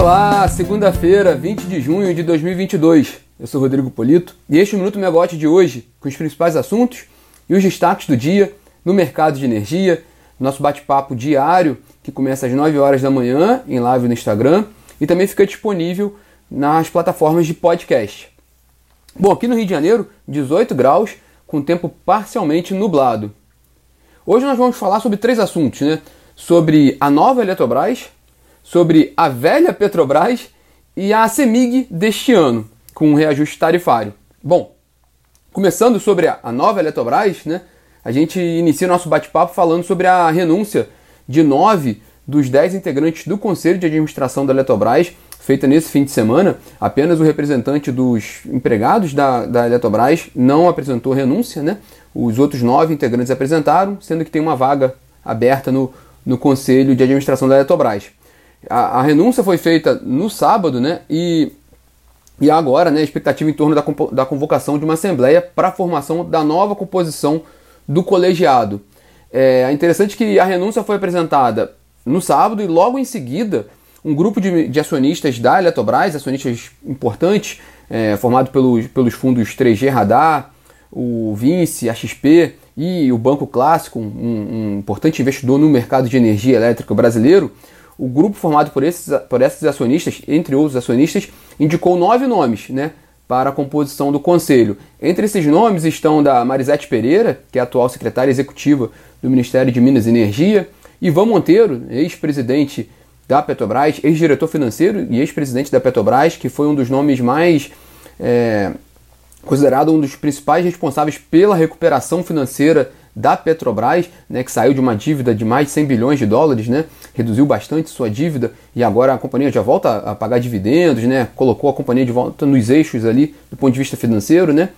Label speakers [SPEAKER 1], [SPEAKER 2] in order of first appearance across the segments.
[SPEAKER 1] Olá, segunda-feira, 20 de junho de 2022. Eu sou Rodrigo Polito e este é o Minuto Megawatt de hoje, com os principais assuntos e os destaques do dia no mercado de energia, nosso bate-papo diário que começa às 9 horas da manhã em live no Instagram e também fica disponível nas plataformas de podcast. Bom, aqui no Rio de Janeiro, 18 graus, com tempo parcialmente nublado. Hoje nós vamos falar sobre três assuntos, né? Sobre a nova Eletrobras, sobre a velha Petrobras e a CEMIG deste ano, com um reajuste tarifário. Bom, começando sobre a nova Eletrobras, né? A gente inicia nosso bate-papo falando sobre a renúncia de nove dos dez integrantes do Conselho de Administração da Eletrobras, feita nesse fim de semana. Apenas o representante dos empregados da, da Eletrobras não apresentou renúncia, né? Os outros nove integrantes apresentaram, sendo que tem uma vaga aberta no, no Conselho de Administração da Eletrobras. A, a renúncia foi feita no sábado, né? E, e agora, né, a expectativa em torno da, da convocação de uma assembleia para a formação da nova composição do colegiado. É, é interessante que a renúncia foi apresentada no sábado e logo em seguida um grupo de, de acionistas da Eletrobras, acionistas importantes, é, formado pelos, pelos fundos 3G Radar, o Vinci, a XP e o Banco Clássico, um, um importante investidor no mercado de energia elétrica brasileiro, o grupo formado por esses, por esses acionistas, entre outros acionistas, indicou nove nomes né, para a composição do conselho. Entre esses nomes estão da Marisete Pereira, que é atual secretária executiva do Ministério de Minas e Energia, Ivan Monteiro, ex-presidente da Petrobras, ex-diretor financeiro e ex-presidente da Petrobras, que foi um dos nomes mais. É, considerado um dos principais responsáveis pela recuperação financeira da Petrobras, né, que saiu de uma dívida de mais de 100 bilhões de dólares, né, reduziu bastante sua dívida e agora a companhia já volta a pagar dividendos, né, colocou a companhia de volta nos eixos ali do ponto de vista financeiro. Né.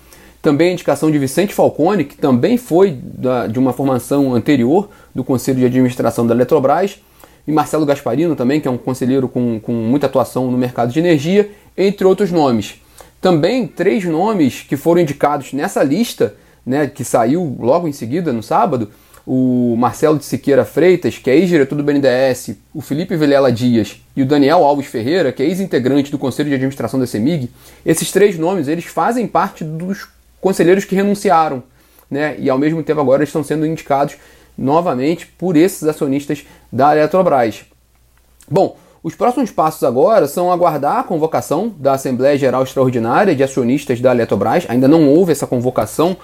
[SPEAKER 1] Também a indicação de Vicente Falcone, que também foi da, de uma formação anterior do Conselho de Administração da Eletrobras, e Marcelo Gasparino também, que é um conselheiro com, com muita atuação no mercado de energia, entre outros nomes. Também três nomes que foram indicados nessa lista né, que saiu logo em seguida, no sábado, o Marcelo de Siqueira Freitas, que é ex-diretor do BNDES, o Felipe Vilela Dias e o Daniel Alves Ferreira, que é ex-integrante do Conselho de Administração da CEMIG, esses três nomes eles fazem parte dos conselheiros que renunciaram, né, e ao mesmo tempo agora estão sendo indicados novamente por esses acionistas da Eletrobras. Bom, os próximos passos agora são aguardar a convocação da Assembleia Geral Extraordinária de Acionistas da Eletrobras. Ainda não houve essa convocação,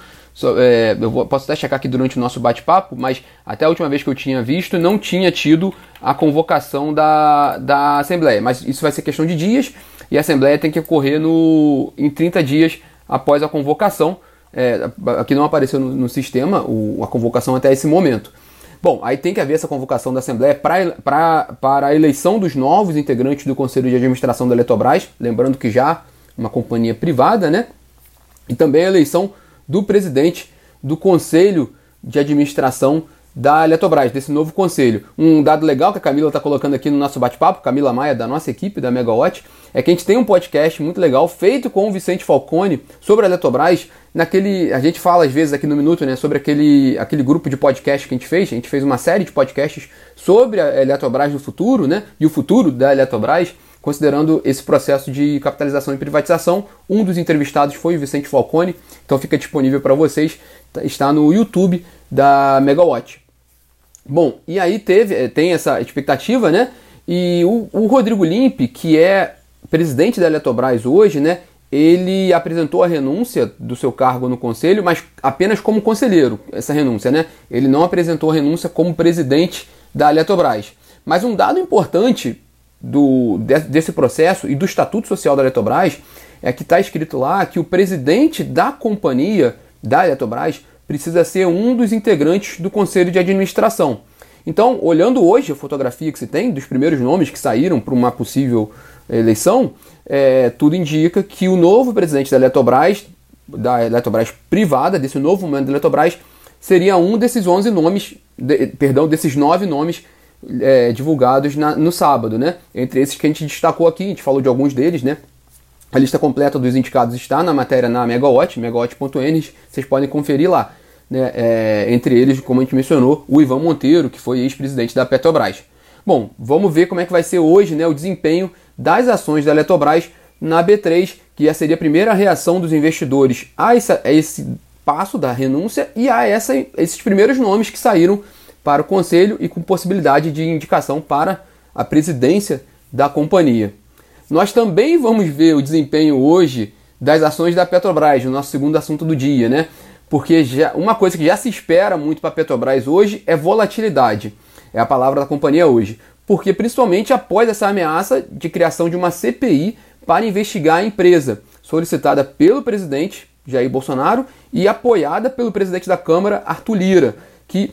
[SPEAKER 1] é, eu vou, posso até checar aqui durante o nosso bate-papo, mas até a última vez que eu tinha visto, não tinha tido a convocação da, da Assembleia. Mas isso vai ser questão de dias e a Assembleia tem que ocorrer no, em 30 dias após a convocação. É, aqui não apareceu no, no sistema o, a convocação até esse momento. Bom, aí tem que haver essa convocação da Assembleia pra, pra, para a eleição dos novos integrantes do Conselho de Administração da Eletrobras, lembrando que já uma companhia privada, né? E também a eleição do presidente do Conselho de Administração da Eletrobras, desse novo conselho. Um dado legal que a Camila está colocando aqui no nosso bate-papo, Camila Maia, da nossa equipe da Megawatt, é que a gente tem um podcast muito legal feito com o Vicente Falcone sobre a Eletrobras. Naquele, a gente fala às vezes aqui no Minuto né, sobre aquele, aquele grupo de podcast que a gente fez. A gente fez uma série de podcasts sobre a Eletrobras no futuro né, e o futuro da Eletrobras considerando esse processo de capitalização e privatização. Um dos entrevistados foi o Vicente Falcone, então fica disponível para vocês, tá, está no YouTube da Megawatt. Bom, e aí teve, eh, tem essa expectativa, né? E o, o Rodrigo Limpe, que é presidente da Eletrobras hoje, né? Ele apresentou a renúncia do seu cargo no conselho, mas apenas como conselheiro, essa renúncia, né? Ele não apresentou a renúncia como presidente da Eletrobras. Mas um dado importante do, desse processo e do Estatuto Social da Eletrobras é que está escrito lá que o presidente da companhia da Eletrobras precisa ser um dos integrantes do conselho de administração. Então, olhando hoje a fotografia que se tem dos primeiros nomes que saíram para uma possível eleição, é, tudo indica que o novo presidente da Eletrobras, da Eletrobras privada, desse novo momento da Eletrobras, seria um desses 11 nomes, de, perdão, desses nove nomes é, divulgados na, no sábado, né? Entre esses que a gente destacou aqui, a gente falou de alguns deles, né? A lista completa dos indicados está na matéria na Megawatt, megawatt.n, vocês podem conferir lá. Né? É, entre eles, como a gente mencionou, o Ivan Monteiro, que foi ex-presidente da Petrobras. Bom, vamos ver como é que vai ser hoje né, o desempenho das ações da Eletrobras na B3, que seria a primeira reação dos investidores a esse, a esse passo da renúncia e a essa, esses primeiros nomes que saíram para o conselho e com possibilidade de indicação para a presidência da companhia. Nós também vamos ver o desempenho hoje das ações da Petrobras, o nosso segundo assunto do dia, né? Porque já, uma coisa que já se espera muito para a Petrobras hoje é volatilidade. É a palavra da companhia hoje. Porque principalmente após essa ameaça de criação de uma CPI para investigar a empresa, solicitada pelo presidente Jair Bolsonaro e apoiada pelo presidente da Câmara, Arthur Lira, que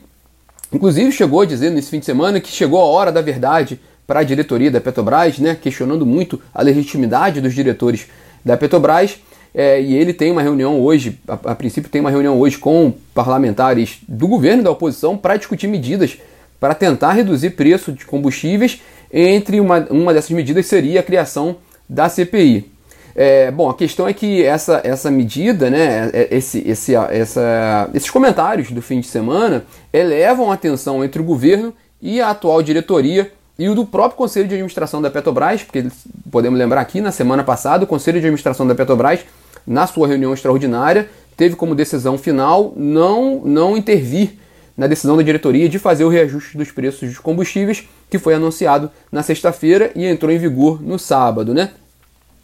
[SPEAKER 1] inclusive chegou a dizer nesse fim de semana que chegou a hora da verdade para a diretoria da Petrobras, né, questionando muito a legitimidade dos diretores da Petrobras. É, e ele tem uma reunião hoje, a, a, princípio tem uma reunião hoje com parlamentares do governo e da oposição para discutir medidas para tentar reduzir preço de combustíveis. Entre uma, uma dessas medidas seria a criação da CPI. É, bom, a questão é que essa, essa medida, né, é, esse, esse, essa, esses comentários do fim de semana elevam a tensão entre o governo e a atual diretoria e o do próprio Conselho de Administração da Petrobras, porque podemos lembrar aqui, na semana passada, o Conselho de Administração da Petrobras, na sua reunião extraordinária, teve como decisão final não, não intervir na decisão da diretoria de fazer o reajuste dos preços dos combustíveis, que foi anunciado na sexta-feira e entrou em vigor no sábado, né?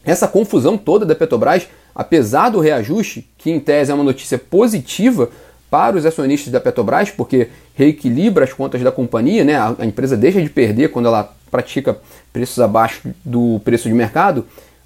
[SPEAKER 1] Essa confusão toda da Petrobras, apesar do reajuste, que em tese é uma notícia positiva para os acionistas da Petrobras, porque reequilibra as contas da companhia, né? a, empresa deixa de perder quando ela pratica preços abaixo do preço de mercado.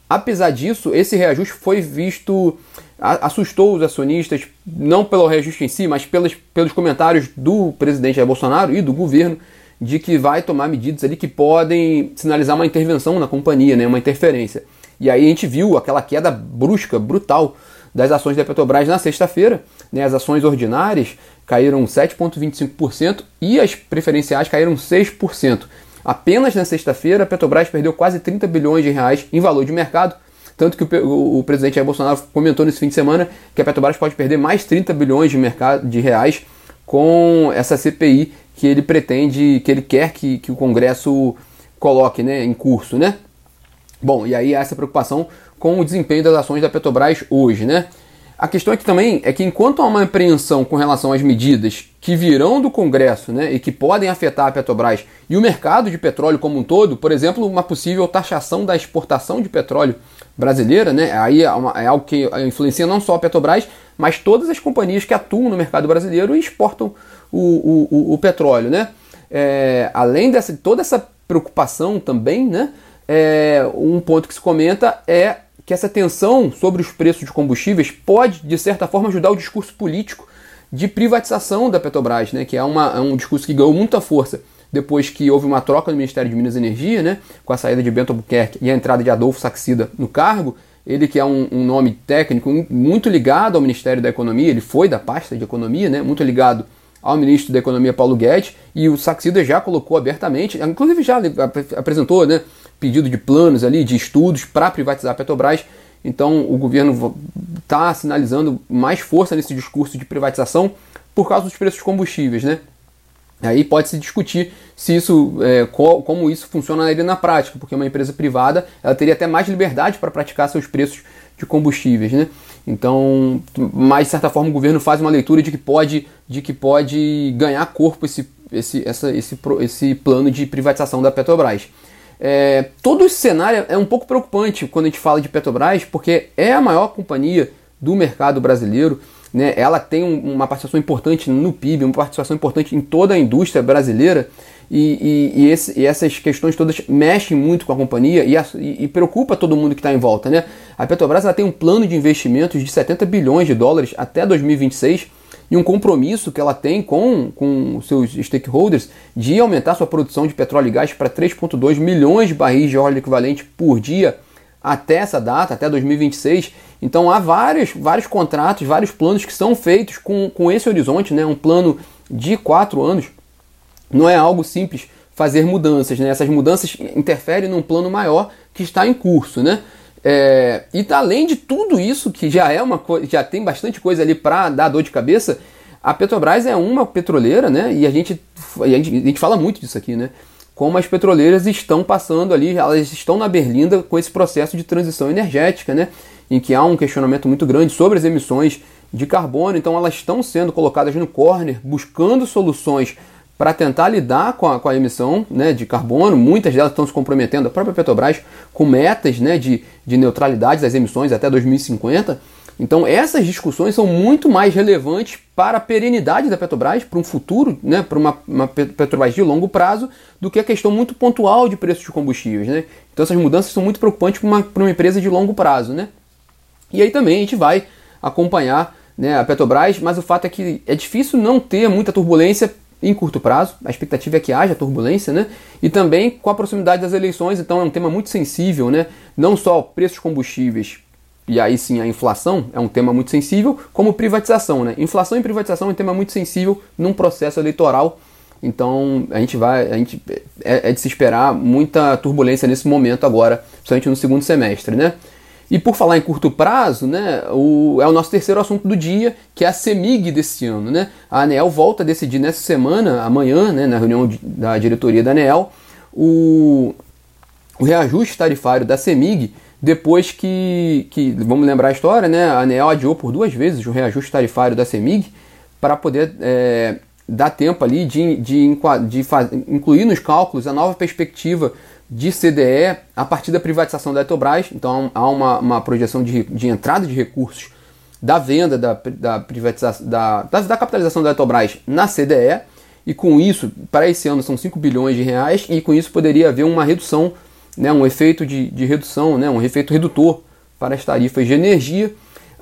[SPEAKER 1] Apesar disso, esse reajuste foi visto, assustou os acionistas, não pelo reajuste em si, mas pelos, pelos comentários do presidente Jair Bolsonaro e do governo, de que vai tomar medidas ali que podem sinalizar uma intervenção na companhia, né, uma interferência. E aí a gente viu aquela queda brusca, brutal das ações da Petrobras na sexta-feira. Né, as ações ordinárias caíram 7,25% e as preferenciais caíram 6%. Apenas na sexta-feira, a Petrobras perdeu quase 30 bilhões de reais em valor de mercado. Tanto que o, o, presidente Jair Bolsonaro comentou nesse fim de semana que a Petrobras pode perder mais 30 bilhões de, mercado, de reais com essa CPI que ele pretende, que ele quer que, que o Congresso coloque né, em curso. Né? Bom, e aí essa preocupação com o desempenho das ações da Petrobras hoje, né? A questão aqui também é que enquanto há uma apreensão com relação às medidas que virão do Congresso né, e que podem afetar a Petrobras e o mercado de petróleo como um todo, por exemplo, uma possível taxação da exportação de petróleo brasileira, né, aí é, uma, é algo que influencia não só a Petrobras, mas todas as companhias que atuam no mercado brasileiro e exportam o, o, o, o petróleo. Né? É, além dessa toda essa preocupação também, né, é, um ponto que se comenta é que essa tensão sobre os preços de combustíveis pode, de certa forma, ajudar o discurso político de privatização da Petrobras, né, que é, uma, é um discurso que ganhou muita força depois que houve uma troca no Ministério de Minas e Energia, né, com a saída de Bento Albuquerque e a entrada de Adolfo Saxida no cargo. Ele que é um, um, nome técnico muito ligado ao Ministério da Economia, ele foi da pasta de Economia, né, muito ligado ao ministro da Economia Paulo Guedes, e o Saxida já colocou abertamente, inclusive já apresentou né, pedido de planos ali, de estudos para privatizar a Petrobras. Então o governo está sinalizando mais força nesse discurso de privatização por causa dos preços dos combustíveis, né? Aí pode se discutir se isso, é, como isso funcionaria na prática, porque uma empresa privada ela teria até mais liberdade para praticar seus preços de combustíveis, né? Então, mas de certa forma o governo faz uma leitura de que pode, de que pode ganhar corpo esse, esse, essa, esse, esse plano de privatização da Petrobras. É, todo esse cenário é um pouco preocupante quando a gente fala de Petrobras, porque é a maior companhia do mercado brasileiro. Né? Ela tem um, uma participação importante no PIB, uma participação importante em toda a indústria brasileira. E, e, e, esse, e essas questões todas mexem muito com a companhia e, a, e preocupa todo mundo que está em volta. Né? A Petrobras ela tem um plano de investimentos de 70 bilhões de dólares até 2026 e um compromisso que ela tem com, com seus stakeholders de aumentar sua produção de petróleo e gás para 3,2 milhões de barris de óleo equivalente por dia até essa data, até 2026. Então há vários, vários contratos, vários planos que são feitos com, com esse horizonte, né? um plano de quatro anos. Não é algo simples fazer mudanças, né? essas mudanças interferem num plano maior que está em curso. Né? É, e tá, além de tudo isso, que já é uma já tem bastante coisa ali para dar dor de cabeça, a Petrobras é uma petroleira, né? E a gente, a gente, a gente fala muito disso aqui, né? como as petroleiras estão passando ali, elas estão na berlinda com esse processo de transição energética, né? Em que há um questionamento muito grande sobre as emissões de carbono, então elas estão sendo colocadas no corner, buscando soluções para tentar lidar com a, com a emissão né, de carbono. Muitas delas estão se comprometendo, a própria Petrobras, com metas né, de, de neutralidade das emissões até 2050. Então essas discussões são muito mais relevantes para a perenidade da Petrobras, para um futuro, né, para uma, uma, Petrobras de longo prazo, do que a questão muito pontual de preços de combustíveis. Né? Então essas mudanças são muito preocupantes para uma, uma empresa de longo prazo. Né? E aí também a gente vai acompanhar né, a Petrobras, mas o fato é que é difícil não ter muita turbulência em curto prazo, a expectativa é que haja turbulência, né? E também com a proximidade das eleições, então é um tema muito sensível, né? Não só preços combustíveis e aí sim a inflação é um tema muito sensível, como privatização, né? Inflação e privatização é um tema muito sensível num processo eleitoral. Então a gente vai, a gente é, é de se esperar muita turbulência nesse momento agora, principalmente no segundo semestre, né? E por falar em curto prazo, né, o, é o nosso terceiro assunto do dia, que é a CEMIG desse ano. Né? A ANEL volta a decidir nessa semana, amanhã, né, na reunião da diretoria da ANEL, o, o reajuste tarifário da CEMIG, depois que, que, vamos lembrar a história, né, a ANEL adiou por duas vezes o reajuste tarifário da CEMIG para poder é, dar tempo ali de, de, de, incluir nos cálculos a nova perspectiva de CDE a partir da privatização da Eletrobras. Então há uma, uma projeção de, de entrada de recursos da venda da, da, privatização, da, da, da capitalização da Eletrobras na CDE. E com isso, para esse ano são 5 bilhões de reais, e com isso poderia haver uma redução, né, um efeito de, de redução, né, um efeito redutor para as tarifas de energia.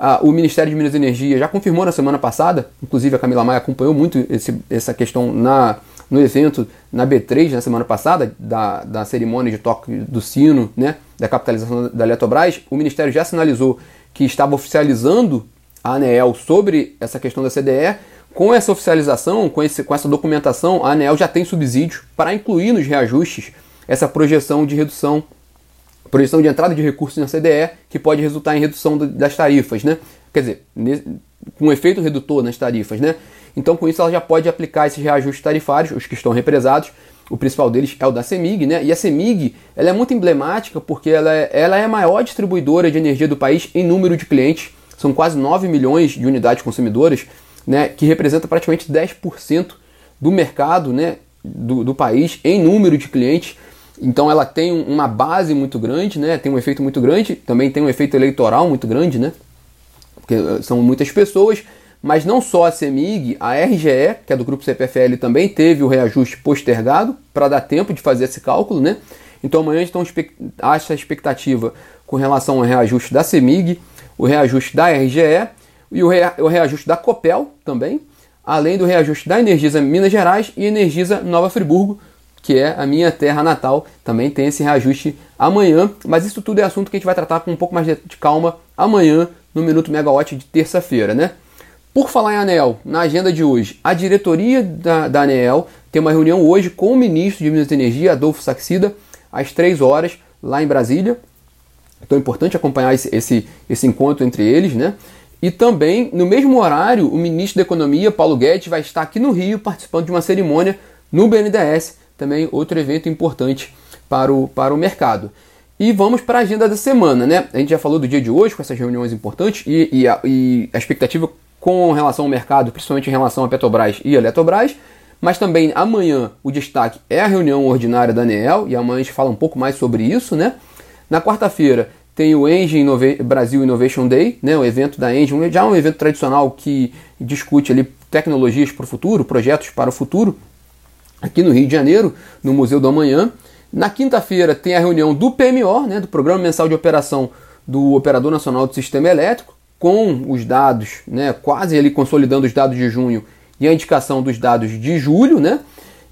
[SPEAKER 1] Ah, o Ministério de Minas e Energia já confirmou na semana passada, inclusive a Camila Maia acompanhou muito esse, essa questão na, no evento na B3 na semana passada, da, da cerimônia de toque do sino, né, da capitalização da Eletrobras, o Ministério já sinalizou que estava oficializando a ANEEL sobre essa questão da CDE. Com essa oficialização, com, esse, com essa documentação, a ANEEL já tem subsídio para incluir nos reajustes essa projeção de redução, projeção de entrada de recursos na CDE, que pode resultar em redução das tarifas, né? Quer dizer, com um efeito redutor nas tarifas, né? Então, com isso, ela já pode aplicar esses reajustes tarifários, os que estão represados. O principal deles é o da CEMIG, né? E a CEMIG ela é muito emblemática porque ela é, ela é a maior distribuidora de energia do país em número de clientes. São quase 9 milhões de unidades consumidoras, né? Que representa praticamente 10% do mercado, né? Do, do país em número de clientes. Então ela tem uma base muito grande, né? Tem um efeito muito grande, também tem um efeito eleitoral muito grande, né? Porque eh, são muitas pessoas mas não só a CEMIG, a RGE, que é do grupo CPFL, também teve o reajuste postergado para dar tempo de fazer esse cálculo, né? Então amanhã estão essa expectativa com relação ao reajuste da CEMIG, o reajuste da RGE e o, reajuste da COPEL também, além do reajuste da Energisa Minas Gerais e Energisa Nova Friburgo, que é a minha terra natal, também tem esse reajuste amanhã, mas isso tudo é assunto que a gente vai tratar com um pouco mais de calma amanhã no Minuto Megawatt de terça-feira, né? Por falar em ANEL, na agenda de hoje, a diretoria da, da ANEL tem uma reunião hoje com o ministro de Minas e Energia, Adolfo Saxida, às 3 horas, lá em Brasília. Então é importante acompanhar esse, esse, esse encontro entre eles, né? E também, no mesmo horário, o ministro da Economia, Paulo Guedes, vai estar aqui no Rio participando de uma cerimônia no BNDES, também outro evento importante para o, para o mercado. E vamos para a agenda da semana, né? A gente já falou do dia de hoje com essas reuniões importantes e, e, a, e a expectativa com relação ao mercado, principalmente em relação a Petrobras e a Eletrobras. Mas também amanhã o destaque é a reunião ordinária da ANEEL, e amanhã a gente fala um pouco mais sobre isso, né? Na quarta-feira tem o Engine Brasil Innovation Day, né, o evento da Engine, já um evento tradicional que discute ali tecnologias para o futuro, projetos para o futuro, aqui no Rio de Janeiro, no Museu do Amanhã. Na quinta-feira tem a reunião do PMO, né, do Programa Mensal de Operação do Operador Nacional do Sistema Elétrico, com os dados, né, quase ele consolidando os dados de junho e a indicação dos dados de julho, né?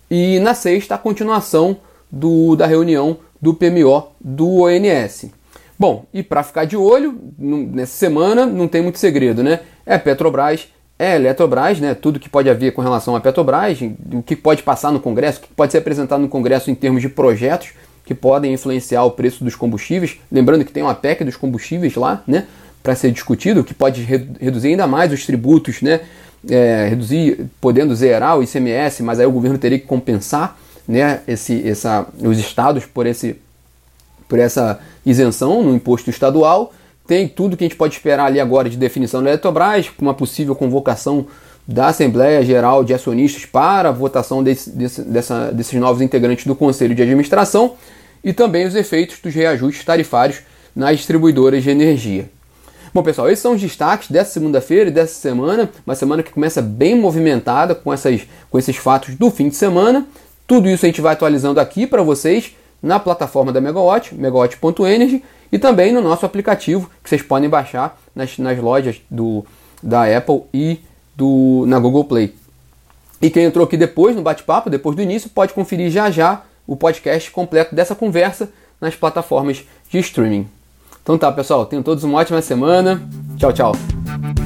[SPEAKER 1] E na sexta a continuação do, da reunião do PMO do ONS. Bom, e para ficar de olho, nessa semana não tem muito segredo, né? É Petrobras, é Eletrobras, né? Tudo que pode haver com relação a Petrobras, o que pode passar no Congresso, o que pode ser apresentado no Congresso em termos de projetos que podem influenciar o preço dos combustíveis. Lembrando que tem uma PEC dos combustíveis lá, né? para ser discutido, que pode reduzir ainda mais os tributos, né? É, reduzir, podendo zerar o ICMS, mas aí o governo teria que compensar né, esse, essa, os estados por, esse, por essa isenção no imposto estadual. Tem tudo que a gente pode esperar ali agora de definição da Eletrobras, com uma possível convocação da Assembleia Geral de Acionistas para a votação desse, desse, dessa, desses novos integrantes do Conselho de Administração e também os efeitos dos reajustes tarifários nas distribuidoras de energia. Bom, pessoal, esses são os destaques dessa segunda-feira e dessa semana, uma semana que começa bem movimentada com, essas, com esses fatos do fim de semana. Tudo isso a gente vai atualizando aqui para vocês na plataforma da Megawatt, megawatt.energy, e também no nosso aplicativo que vocês podem baixar nas, nas lojas do, da Apple e do, na Google Play. E quem entrou aqui depois, no bate-papo, depois do início, pode conferir já já o podcast completo dessa conversa nas plataformas de streaming. Então tá, pessoal, tenham todos uma ótima semana. Tchau, tchau.